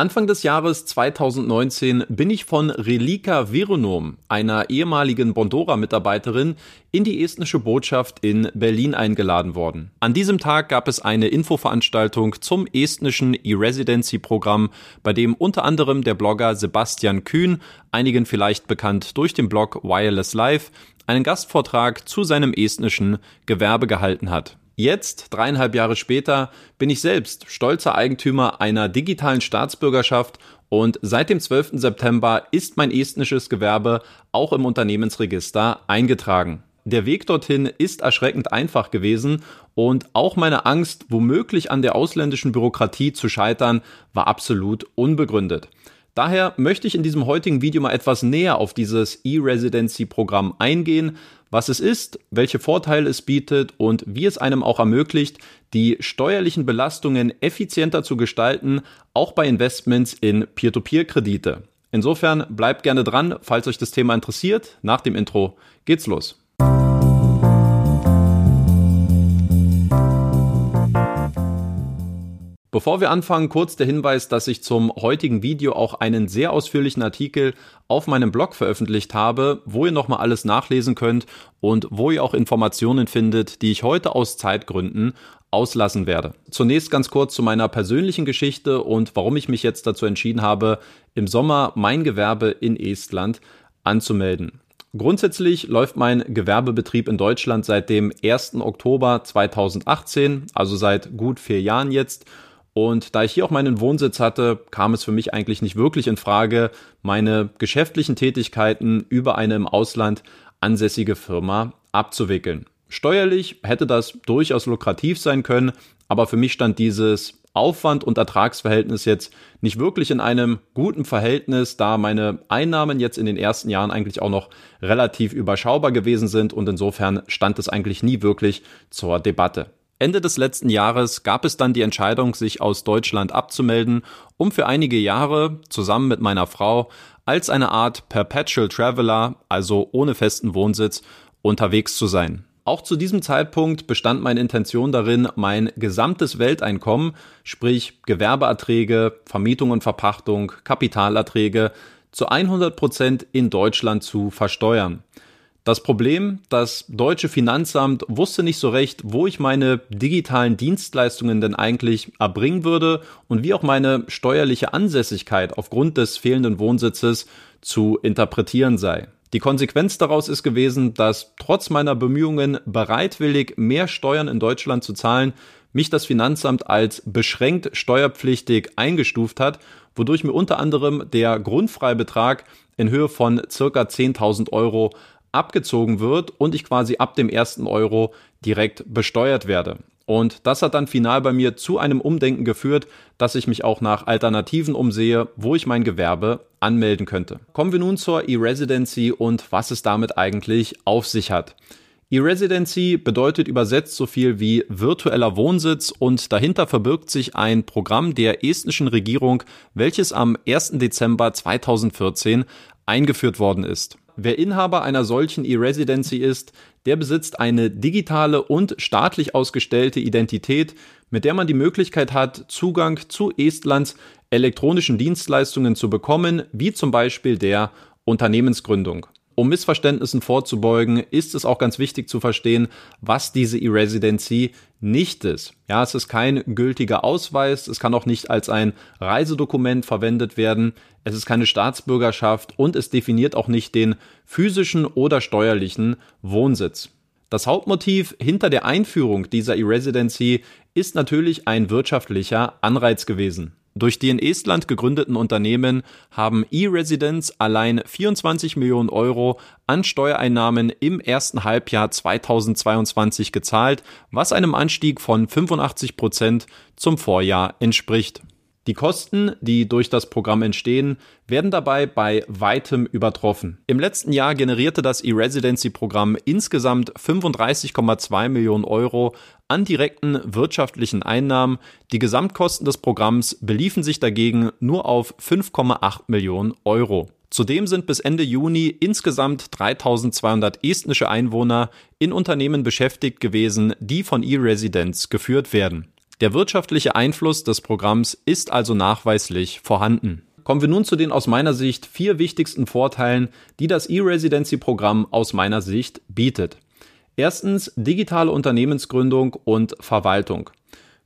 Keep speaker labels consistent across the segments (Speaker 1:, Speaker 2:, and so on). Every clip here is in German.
Speaker 1: Anfang des Jahres 2019 bin ich von Relika Veronom, einer ehemaligen Bondora-Mitarbeiterin, in die estnische Botschaft in Berlin eingeladen worden. An diesem Tag gab es eine Infoveranstaltung zum estnischen E-Residency-Programm, bei dem unter anderem der Blogger Sebastian Kühn, einigen vielleicht bekannt durch den Blog Wireless Life, einen Gastvortrag zu seinem estnischen Gewerbe gehalten hat. Jetzt, dreieinhalb Jahre später, bin ich selbst stolzer Eigentümer einer digitalen Staatsbürgerschaft und seit dem 12. September ist mein estnisches Gewerbe auch im Unternehmensregister eingetragen. Der Weg dorthin ist erschreckend einfach gewesen und auch meine Angst, womöglich an der ausländischen Bürokratie zu scheitern, war absolut unbegründet. Daher möchte ich in diesem heutigen Video mal etwas näher auf dieses E-Residency-Programm eingehen, was es ist, welche Vorteile es bietet und wie es einem auch ermöglicht, die steuerlichen Belastungen effizienter zu gestalten, auch bei Investments in Peer-to-Peer-Kredite. Insofern bleibt gerne dran, falls euch das Thema interessiert. Nach dem Intro geht's los. Bevor wir anfangen, kurz der Hinweis, dass ich zum heutigen Video auch einen sehr ausführlichen Artikel auf meinem Blog veröffentlicht habe, wo ihr nochmal alles nachlesen könnt und wo ihr auch Informationen findet, die ich heute aus Zeitgründen auslassen werde. Zunächst ganz kurz zu meiner persönlichen Geschichte und warum ich mich jetzt dazu entschieden habe, im Sommer mein Gewerbe in Estland anzumelden. Grundsätzlich läuft mein Gewerbebetrieb in Deutschland seit dem 1. Oktober 2018, also seit gut vier Jahren jetzt und da ich hier auch meinen Wohnsitz hatte, kam es für mich eigentlich nicht wirklich in Frage, meine geschäftlichen Tätigkeiten über eine im Ausland ansässige Firma abzuwickeln. Steuerlich hätte das durchaus lukrativ sein können, aber für mich stand dieses Aufwand- und Ertragsverhältnis jetzt nicht wirklich in einem guten Verhältnis, da meine Einnahmen jetzt in den ersten Jahren eigentlich auch noch relativ überschaubar gewesen sind und insofern stand es eigentlich nie wirklich zur Debatte. Ende des letzten Jahres gab es dann die Entscheidung, sich aus Deutschland abzumelden, um für einige Jahre zusammen mit meiner Frau als eine Art Perpetual Traveler, also ohne festen Wohnsitz, unterwegs zu sein. Auch zu diesem Zeitpunkt bestand meine Intention darin, mein gesamtes Welteinkommen, sprich Gewerbeerträge, Vermietung und Verpachtung, Kapitalerträge, zu 100 Prozent in Deutschland zu versteuern. Das Problem, das deutsche Finanzamt wusste nicht so recht, wo ich meine digitalen Dienstleistungen denn eigentlich erbringen würde und wie auch meine steuerliche Ansässigkeit aufgrund des fehlenden Wohnsitzes zu interpretieren sei. Die Konsequenz daraus ist gewesen, dass trotz meiner Bemühungen bereitwillig mehr Steuern in Deutschland zu zahlen, mich das Finanzamt als beschränkt steuerpflichtig eingestuft hat, wodurch mir unter anderem der Grundfreibetrag in Höhe von circa 10.000 Euro abgezogen wird und ich quasi ab dem ersten Euro direkt besteuert werde. Und das hat dann final bei mir zu einem Umdenken geführt, dass ich mich auch nach Alternativen umsehe, wo ich mein Gewerbe anmelden könnte. Kommen wir nun zur E-Residency und was es damit eigentlich auf sich hat. E-Residency bedeutet übersetzt so viel wie virtueller Wohnsitz und dahinter verbirgt sich ein Programm der estnischen Regierung, welches am 1. Dezember 2014 eingeführt worden ist. Wer Inhaber einer solchen E-Residency ist, der besitzt eine digitale und staatlich ausgestellte Identität, mit der man die Möglichkeit hat, Zugang zu Estlands elektronischen Dienstleistungen zu bekommen, wie zum Beispiel der Unternehmensgründung. Um Missverständnissen vorzubeugen, ist es auch ganz wichtig zu verstehen, was diese E-Residency nicht ist. Ja, es ist kein gültiger Ausweis, es kann auch nicht als ein Reisedokument verwendet werden, es ist keine Staatsbürgerschaft und es definiert auch nicht den physischen oder steuerlichen Wohnsitz. Das Hauptmotiv hinter der Einführung dieser E-Residency ist natürlich ein wirtschaftlicher Anreiz gewesen. Durch die in Estland gegründeten Unternehmen haben E-Residents allein 24 Millionen Euro an Steuereinnahmen im ersten Halbjahr 2022 gezahlt, was einem Anstieg von 85 Prozent zum Vorjahr entspricht. Die Kosten, die durch das Programm entstehen, werden dabei bei weitem übertroffen. Im letzten Jahr generierte das E-Residency-Programm insgesamt 35,2 Millionen Euro an direkten wirtschaftlichen Einnahmen. Die Gesamtkosten des Programms beliefen sich dagegen nur auf 5,8 Millionen Euro. Zudem sind bis Ende Juni insgesamt 3200 estnische Einwohner in Unternehmen beschäftigt gewesen, die von E-Residents geführt werden. Der wirtschaftliche Einfluss des Programms ist also nachweislich vorhanden. Kommen wir nun zu den aus meiner Sicht vier wichtigsten Vorteilen, die das E-Residency-Programm aus meiner Sicht bietet. Erstens digitale Unternehmensgründung und Verwaltung.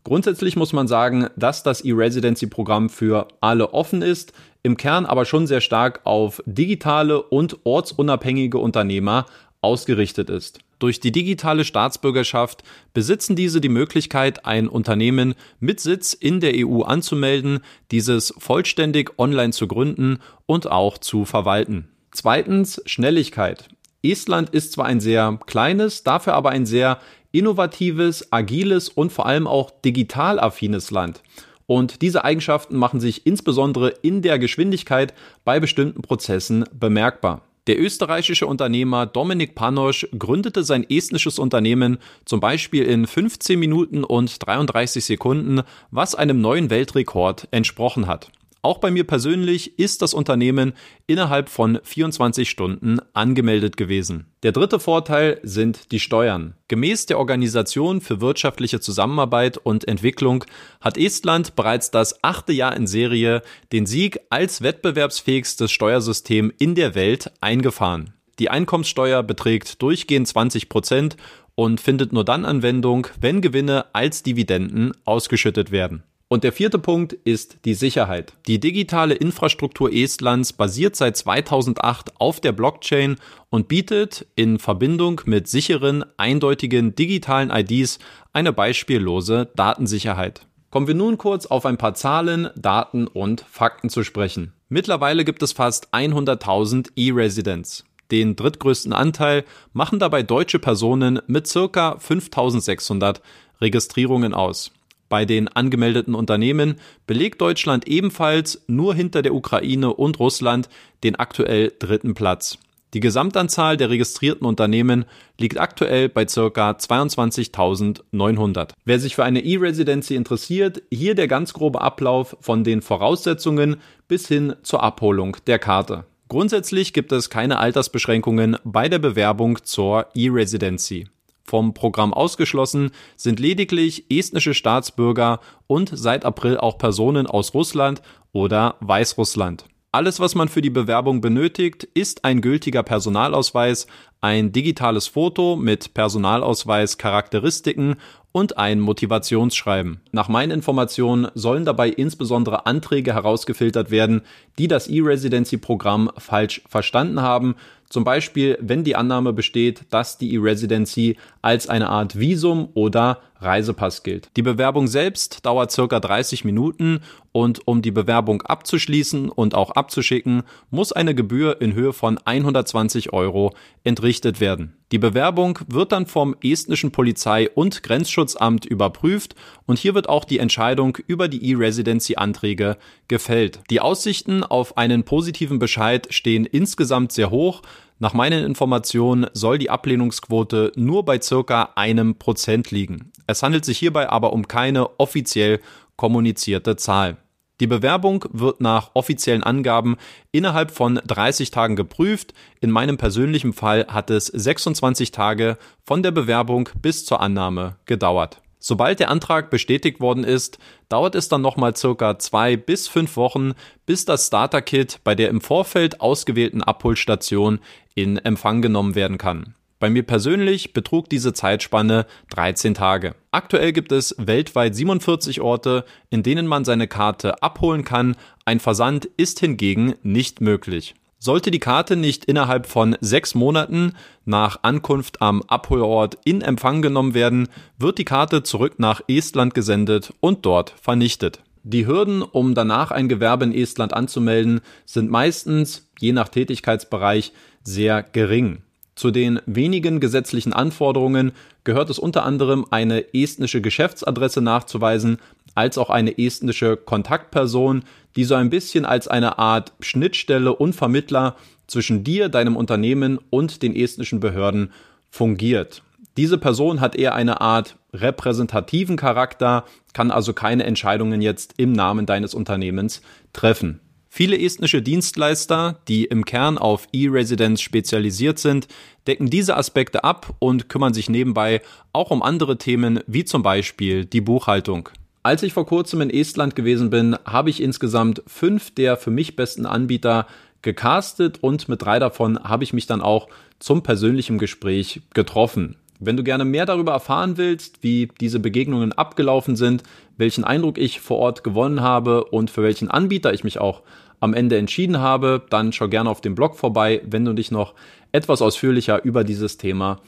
Speaker 1: Grundsätzlich muss man sagen, dass das E-Residency-Programm für alle offen ist, im Kern aber schon sehr stark auf digitale und ortsunabhängige Unternehmer ausgerichtet ist. Durch die digitale Staatsbürgerschaft besitzen diese die Möglichkeit, ein Unternehmen mit Sitz in der EU anzumelden, dieses vollständig online zu gründen und auch zu verwalten. Zweitens Schnelligkeit. Estland ist zwar ein sehr kleines, dafür aber ein sehr innovatives, agiles und vor allem auch digital affines Land. Und diese Eigenschaften machen sich insbesondere in der Geschwindigkeit bei bestimmten Prozessen bemerkbar. Der österreichische Unternehmer Dominik Panosch gründete sein estnisches Unternehmen zum Beispiel in 15 Minuten und 33 Sekunden, was einem neuen Weltrekord entsprochen hat. Auch bei mir persönlich ist das Unternehmen innerhalb von 24 Stunden angemeldet gewesen. Der dritte Vorteil sind die Steuern. Gemäß der Organisation für wirtschaftliche Zusammenarbeit und Entwicklung hat Estland bereits das achte Jahr in Serie den Sieg als wettbewerbsfähigstes Steuersystem in der Welt eingefahren. Die Einkommenssteuer beträgt durchgehend 20 Prozent und findet nur dann Anwendung, wenn Gewinne als Dividenden ausgeschüttet werden. Und der vierte Punkt ist die Sicherheit. Die digitale Infrastruktur Estlands basiert seit 2008 auf der Blockchain und bietet in Verbindung mit sicheren, eindeutigen digitalen IDs eine beispiellose Datensicherheit. Kommen wir nun kurz auf ein paar Zahlen, Daten und Fakten zu sprechen. Mittlerweile gibt es fast 100.000 E-Residents. Den drittgrößten Anteil machen dabei deutsche Personen mit circa 5600 Registrierungen aus. Bei den angemeldeten Unternehmen belegt Deutschland ebenfalls nur hinter der Ukraine und Russland den aktuell dritten Platz. Die Gesamtanzahl der registrierten Unternehmen liegt aktuell bei ca. 22.900. Wer sich für eine E-Residency interessiert, hier der ganz grobe Ablauf von den Voraussetzungen bis hin zur Abholung der Karte. Grundsätzlich gibt es keine Altersbeschränkungen bei der Bewerbung zur E-Residency. Vom Programm ausgeschlossen sind lediglich estnische Staatsbürger und seit April auch Personen aus Russland oder Weißrussland. Alles, was man für die Bewerbung benötigt, ist ein gültiger Personalausweis, ein digitales Foto mit Personalausweis Charakteristiken und ein Motivationsschreiben. Nach meinen Informationen sollen dabei insbesondere Anträge herausgefiltert werden, die das E-Residency-Programm falsch verstanden haben zum Beispiel, wenn die Annahme besteht, dass die E-Residency als eine Art Visum oder Reisepass gilt. Die Bewerbung selbst dauert circa 30 Minuten und um die Bewerbung abzuschließen und auch abzuschicken, muss eine Gebühr in Höhe von 120 Euro entrichtet werden. Die Bewerbung wird dann vom estnischen Polizei- und Grenzschutzamt überprüft und hier wird auch die Entscheidung über die E-Residency-Anträge gefällt. Die Aussichten auf einen positiven Bescheid stehen insgesamt sehr hoch. Nach meinen Informationen soll die Ablehnungsquote nur bei circa einem Prozent liegen. Es handelt sich hierbei aber um keine offiziell kommunizierte Zahl. Die Bewerbung wird nach offiziellen Angaben innerhalb von 30 Tagen geprüft. In meinem persönlichen Fall hat es 26 Tage von der Bewerbung bis zur Annahme gedauert. Sobald der Antrag bestätigt worden ist, dauert es dann nochmal circa zwei bis fünf Wochen, bis das Starter-Kit bei der im Vorfeld ausgewählten Abholstation in Empfang genommen werden kann. Bei mir persönlich betrug diese Zeitspanne 13 Tage. Aktuell gibt es weltweit 47 Orte, in denen man seine Karte abholen kann. Ein Versand ist hingegen nicht möglich. Sollte die Karte nicht innerhalb von sechs Monaten nach Ankunft am Abholort in Empfang genommen werden, wird die Karte zurück nach Estland gesendet und dort vernichtet. Die Hürden, um danach ein Gewerbe in Estland anzumelden, sind meistens, je nach Tätigkeitsbereich, sehr gering. Zu den wenigen gesetzlichen Anforderungen gehört es unter anderem eine estnische Geschäftsadresse nachzuweisen, als auch eine estnische Kontaktperson, die so ein bisschen als eine Art Schnittstelle und Vermittler zwischen dir, deinem Unternehmen und den estnischen Behörden fungiert. Diese Person hat eher eine Art repräsentativen Charakter, kann also keine Entscheidungen jetzt im Namen deines Unternehmens treffen. Viele estnische Dienstleister, die im Kern auf E-Residence spezialisiert sind, decken diese Aspekte ab und kümmern sich nebenbei auch um andere Themen wie zum Beispiel die Buchhaltung. Als ich vor kurzem in Estland gewesen bin, habe ich insgesamt fünf der für mich besten Anbieter gecastet und mit drei davon habe ich mich dann auch zum persönlichen Gespräch getroffen. Wenn du gerne mehr darüber erfahren willst, wie diese Begegnungen abgelaufen sind, welchen Eindruck ich vor Ort gewonnen habe und für welchen Anbieter ich mich auch am Ende entschieden habe, dann schau gerne auf dem Blog vorbei, wenn du dich noch etwas ausführlicher über dieses Thema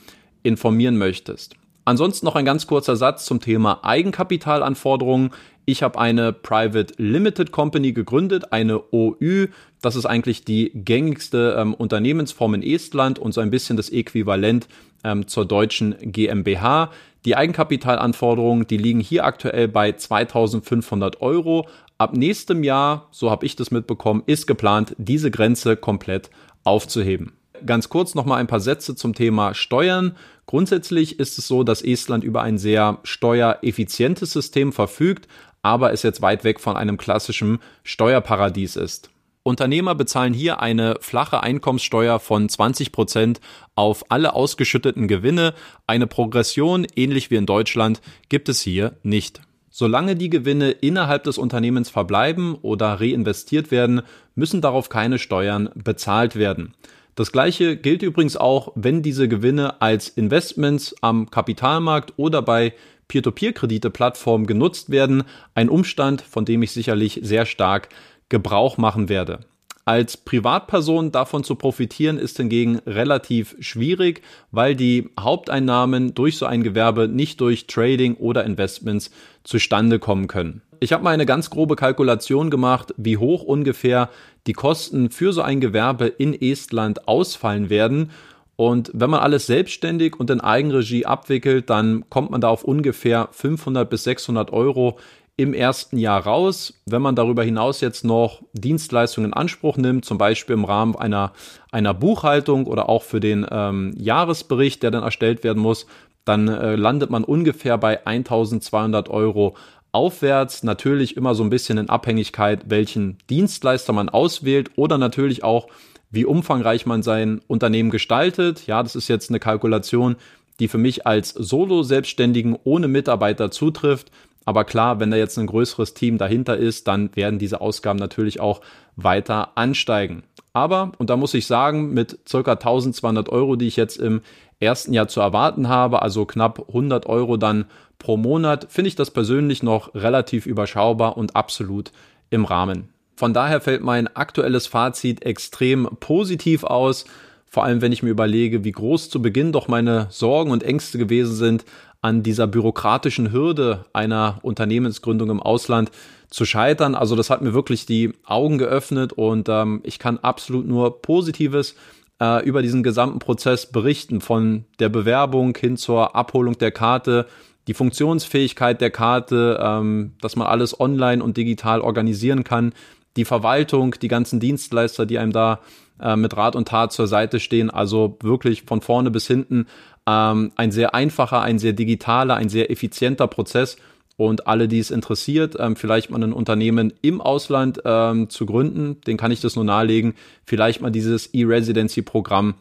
Speaker 1: informieren möchtest. Ansonsten noch ein ganz kurzer Satz zum Thema Eigenkapitalanforderungen. Ich habe eine Private Limited Company gegründet, eine OÜ. Das ist eigentlich die gängigste ähm, Unternehmensform in Estland und so ein bisschen das Äquivalent ähm, zur deutschen GmbH. Die Eigenkapitalanforderungen, die liegen hier aktuell bei 2500 Euro. Ab nächstem Jahr, so habe ich das mitbekommen, ist geplant, diese Grenze komplett aufzuheben. Ganz kurz noch mal ein paar Sätze zum Thema Steuern. Grundsätzlich ist es so, dass Estland über ein sehr steuereffizientes System verfügt, aber es jetzt weit weg von einem klassischen Steuerparadies ist. Unternehmer bezahlen hier eine flache Einkommenssteuer von 20 Prozent auf alle ausgeschütteten Gewinne. Eine Progression, ähnlich wie in Deutschland, gibt es hier nicht. Solange die Gewinne innerhalb des Unternehmens verbleiben oder reinvestiert werden, müssen darauf keine Steuern bezahlt werden. Das gleiche gilt übrigens auch, wenn diese Gewinne als Investments am Kapitalmarkt oder bei Peer-to-Peer-Kredite-Plattformen genutzt werden. Ein Umstand, von dem ich sicherlich sehr stark Gebrauch machen werde. Als Privatperson davon zu profitieren ist hingegen relativ schwierig, weil die Haupteinnahmen durch so ein Gewerbe nicht durch Trading oder Investments zustande kommen können. Ich habe mal eine ganz grobe Kalkulation gemacht, wie hoch ungefähr die Kosten für so ein Gewerbe in Estland ausfallen werden. Und wenn man alles selbstständig und in Eigenregie abwickelt, dann kommt man da auf ungefähr 500 bis 600 Euro im ersten Jahr raus. Wenn man darüber hinaus jetzt noch Dienstleistungen in Anspruch nimmt, zum Beispiel im Rahmen einer, einer Buchhaltung oder auch für den ähm, Jahresbericht, der dann erstellt werden muss, dann äh, landet man ungefähr bei 1200 Euro aufwärts. Natürlich immer so ein bisschen in Abhängigkeit, welchen Dienstleister man auswählt oder natürlich auch, wie umfangreich man sein Unternehmen gestaltet. Ja, das ist jetzt eine Kalkulation, die für mich als Solo-Selbstständigen ohne Mitarbeiter zutrifft. Aber klar, wenn da jetzt ein größeres Team dahinter ist, dann werden diese Ausgaben natürlich auch weiter ansteigen. Aber, und da muss ich sagen, mit circa 1200 Euro, die ich jetzt im ersten Jahr zu erwarten habe, also knapp 100 Euro dann pro Monat, finde ich das persönlich noch relativ überschaubar und absolut im Rahmen. Von daher fällt mein aktuelles Fazit extrem positiv aus. Vor allem, wenn ich mir überlege, wie groß zu Beginn doch meine Sorgen und Ängste gewesen sind, an dieser bürokratischen Hürde einer Unternehmensgründung im Ausland zu scheitern. Also das hat mir wirklich die Augen geöffnet und ähm, ich kann absolut nur Positives äh, über diesen gesamten Prozess berichten, von der Bewerbung hin zur Abholung der Karte, die Funktionsfähigkeit der Karte, ähm, dass man alles online und digital organisieren kann, die Verwaltung, die ganzen Dienstleister, die einem da äh, mit Rat und Tat zur Seite stehen. Also wirklich von vorne bis hinten ähm, ein sehr einfacher, ein sehr digitaler, ein sehr effizienter Prozess. Und alle, die es interessiert, ähm, vielleicht mal ein Unternehmen im Ausland ähm, zu gründen, den kann ich das nur nahelegen, vielleicht mal dieses E-Residency-Programm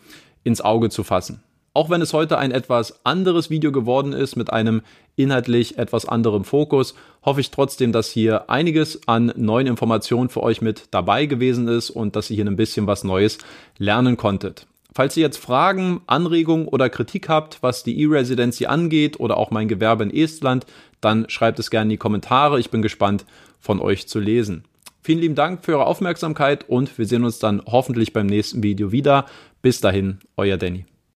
Speaker 1: ins Auge zu fassen. Auch wenn es heute ein etwas anderes Video geworden ist mit einem inhaltlich etwas anderem Fokus, hoffe ich trotzdem, dass hier einiges an neuen Informationen für euch mit dabei gewesen ist und dass ihr hier ein bisschen was Neues lernen konntet. Falls ihr jetzt Fragen, Anregungen oder Kritik habt, was die E-Residency angeht oder auch mein Gewerbe in Estland, dann schreibt es gerne in die Kommentare. Ich bin gespannt, von euch zu lesen. Vielen lieben Dank für eure Aufmerksamkeit und wir sehen uns dann hoffentlich beim nächsten Video wieder. Bis dahin, euer Danny.